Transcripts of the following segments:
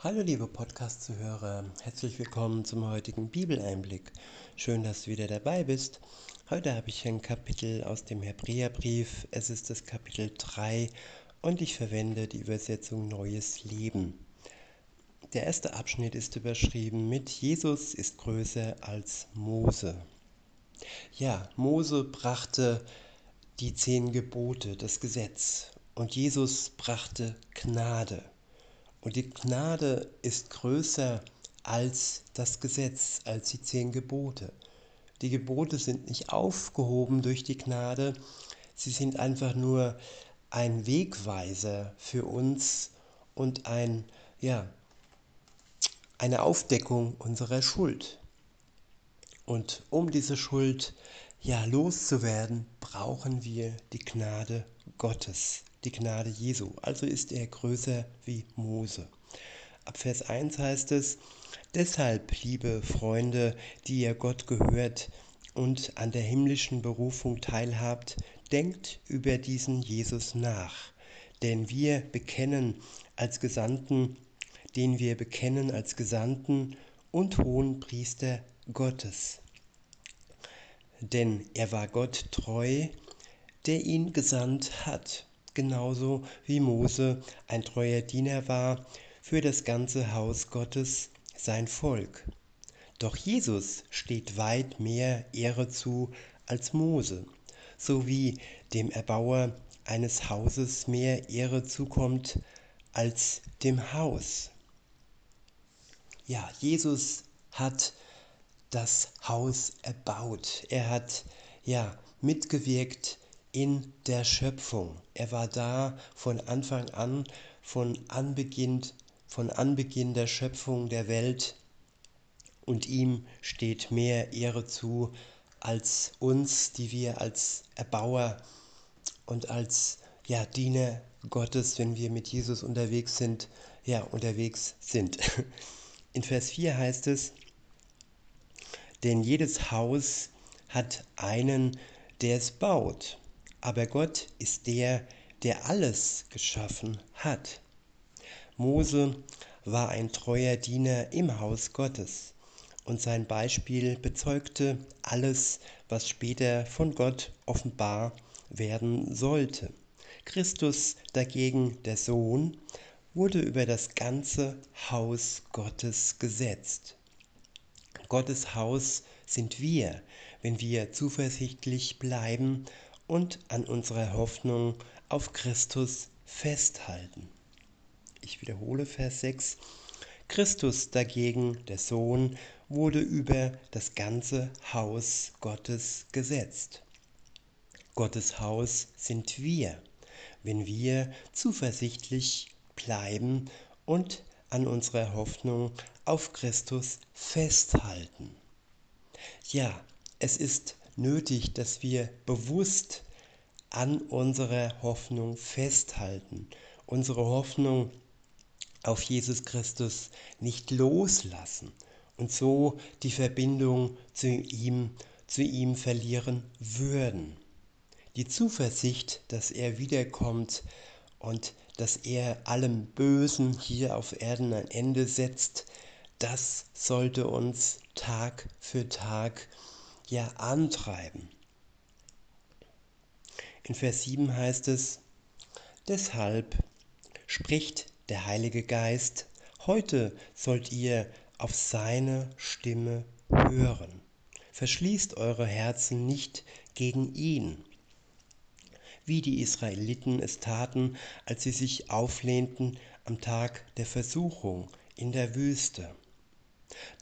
Hallo liebe Podcast-Zuhörer, herzlich willkommen zum heutigen Bibeleinblick. Schön, dass du wieder dabei bist. Heute habe ich ein Kapitel aus dem Hebräerbrief. Es ist das Kapitel 3 und ich verwende die Übersetzung Neues Leben. Der erste Abschnitt ist überschrieben mit Jesus ist größer als Mose. Ja, Mose brachte die zehn Gebote, das Gesetz und Jesus brachte Gnade. Und die Gnade ist größer als das Gesetz, als die zehn Gebote. Die Gebote sind nicht aufgehoben durch die Gnade, sie sind einfach nur ein Wegweiser für uns und ein, ja, eine Aufdeckung unserer Schuld. Und um diese Schuld ja loszuwerden, brauchen wir die Gnade Gottes die Gnade Jesu. Also ist er größer wie Mose. Ab Vers 1 heißt es, Deshalb, liebe Freunde, die ihr Gott gehört und an der himmlischen Berufung teilhabt, denkt über diesen Jesus nach. Denn wir bekennen als Gesandten, den wir bekennen als Gesandten und hohen Priester Gottes. Denn er war Gott treu, der ihn gesandt hat genauso wie Mose ein treuer Diener war für das ganze Haus Gottes, sein Volk. Doch Jesus steht weit mehr Ehre zu als Mose, so wie dem Erbauer eines Hauses mehr Ehre zukommt als dem Haus. Ja, Jesus hat das Haus erbaut. Er hat ja mitgewirkt in der Schöpfung. Er war da von Anfang an, von Anbeginn, von Anbeginn der Schöpfung der Welt und ihm steht mehr Ehre zu als uns, die wir als Erbauer und als ja, Diener Gottes, wenn wir mit Jesus unterwegs sind, ja, unterwegs sind. In Vers 4 heißt es, denn jedes Haus hat einen, der es baut aber Gott ist der, der alles geschaffen hat. Mose war ein treuer Diener im Haus Gottes und sein Beispiel bezeugte alles, was später von Gott offenbar werden sollte. Christus dagegen, der Sohn, wurde über das ganze Haus Gottes gesetzt. Gottes Haus sind wir, wenn wir zuversichtlich bleiben und an unserer Hoffnung auf Christus festhalten. Ich wiederhole Vers 6. Christus dagegen, der Sohn, wurde über das ganze Haus Gottes gesetzt. Gottes Haus sind wir, wenn wir zuversichtlich bleiben und an unserer Hoffnung auf Christus festhalten. Ja, es ist nötig, dass wir bewusst an unserer Hoffnung festhalten, unsere Hoffnung auf Jesus Christus nicht loslassen und so die Verbindung zu ihm, zu ihm verlieren würden. Die Zuversicht, dass er wiederkommt und dass er allem Bösen hier auf Erden ein Ende setzt, das sollte uns Tag für Tag ja antreiben. In Vers 7 heißt es, deshalb spricht der Heilige Geist, heute sollt ihr auf seine Stimme hören. Verschließt eure Herzen nicht gegen ihn, wie die Israeliten es taten, als sie sich auflehnten am Tag der Versuchung in der Wüste.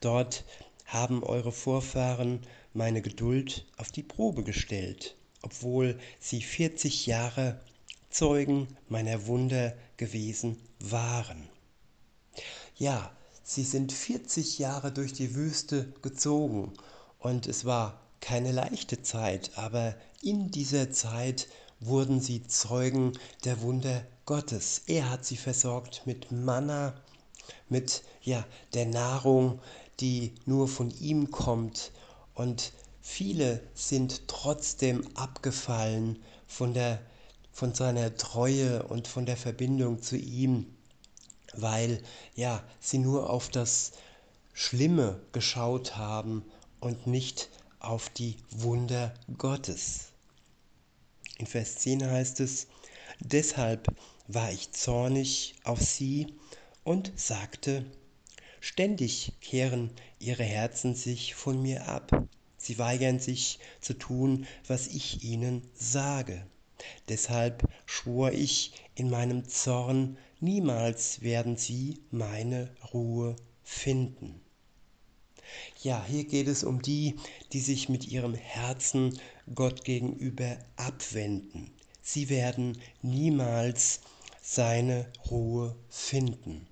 Dort haben eure Vorfahren meine Geduld auf die Probe gestellt, obwohl sie 40 Jahre Zeugen meiner Wunder gewesen waren. Ja, sie sind 40 Jahre durch die Wüste gezogen und es war keine leichte Zeit, aber in dieser Zeit wurden sie Zeugen der Wunder Gottes. Er hat sie versorgt mit Manna, mit ja, der Nahrung, die nur von ihm kommt und viele sind trotzdem abgefallen von, der, von seiner Treue und von der Verbindung zu ihm, weil ja, sie nur auf das Schlimme geschaut haben und nicht auf die Wunder Gottes. In Vers 10 heißt es, deshalb war ich zornig auf sie und sagte, ständig kehren ihre Herzen sich von mir ab. Sie weigern sich zu tun, was ich ihnen sage. Deshalb schwor ich in meinem Zorn, niemals werden sie meine Ruhe finden. Ja, hier geht es um die, die sich mit ihrem Herzen Gott gegenüber abwenden. Sie werden niemals seine Ruhe finden.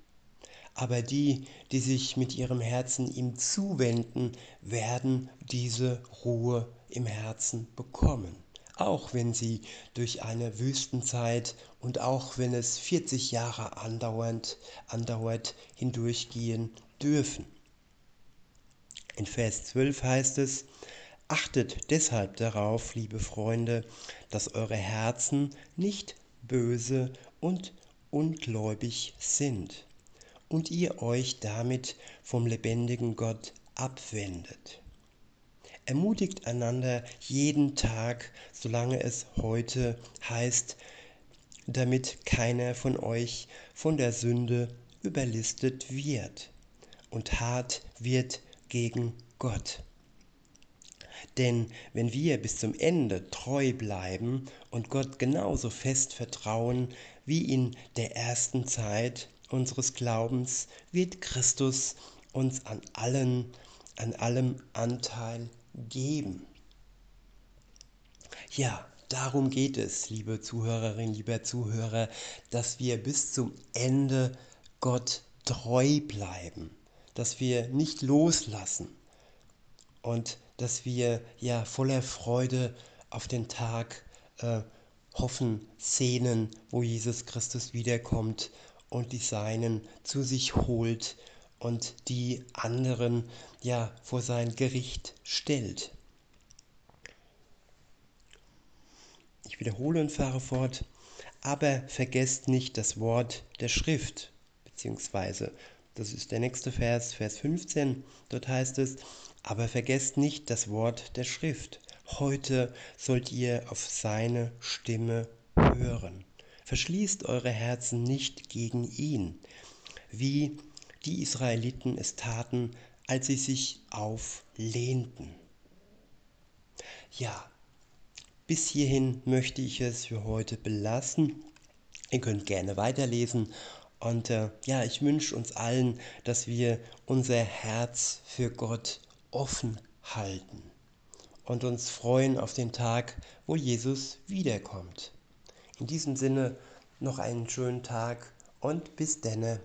Aber die, die sich mit ihrem Herzen ihm zuwenden, werden diese Ruhe im Herzen bekommen. Auch wenn sie durch eine Wüstenzeit und auch wenn es 40 Jahre andauernd, andauert hindurchgehen dürfen. In Vers 12 heißt es, Achtet deshalb darauf, liebe Freunde, dass eure Herzen nicht böse und ungläubig sind und ihr euch damit vom lebendigen Gott abwendet. Ermutigt einander jeden Tag, solange es heute heißt, damit keiner von euch von der Sünde überlistet wird und hart wird gegen Gott. Denn wenn wir bis zum Ende treu bleiben und Gott genauso fest vertrauen wie in der ersten Zeit unseres Glaubens, wird Christus uns an allen, an allem Anteil geben. Ja, darum geht es, liebe Zuhörerinnen, lieber Zuhörer, dass wir bis zum Ende Gott treu bleiben, dass wir nicht loslassen und dass wir ja voller Freude auf den Tag äh, hoffen, sehnen, wo Jesus Christus wiederkommt und die Seinen zu sich holt und die anderen ja vor sein Gericht stellt. Ich wiederhole und fahre fort. Aber vergesst nicht das Wort der Schrift, beziehungsweise, das ist der nächste Vers, Vers 15, dort heißt es, aber vergesst nicht das Wort der Schrift. Heute sollt ihr auf seine Stimme hören. Verschließt eure Herzen nicht gegen ihn, wie die Israeliten es taten, als sie sich auflehnten. Ja, bis hierhin möchte ich es für heute belassen. Ihr könnt gerne weiterlesen. Und äh, ja, ich wünsche uns allen, dass wir unser Herz für Gott offen halten und uns freuen auf den Tag, wo Jesus wiederkommt. In diesem Sinne noch einen schönen Tag und bis denne.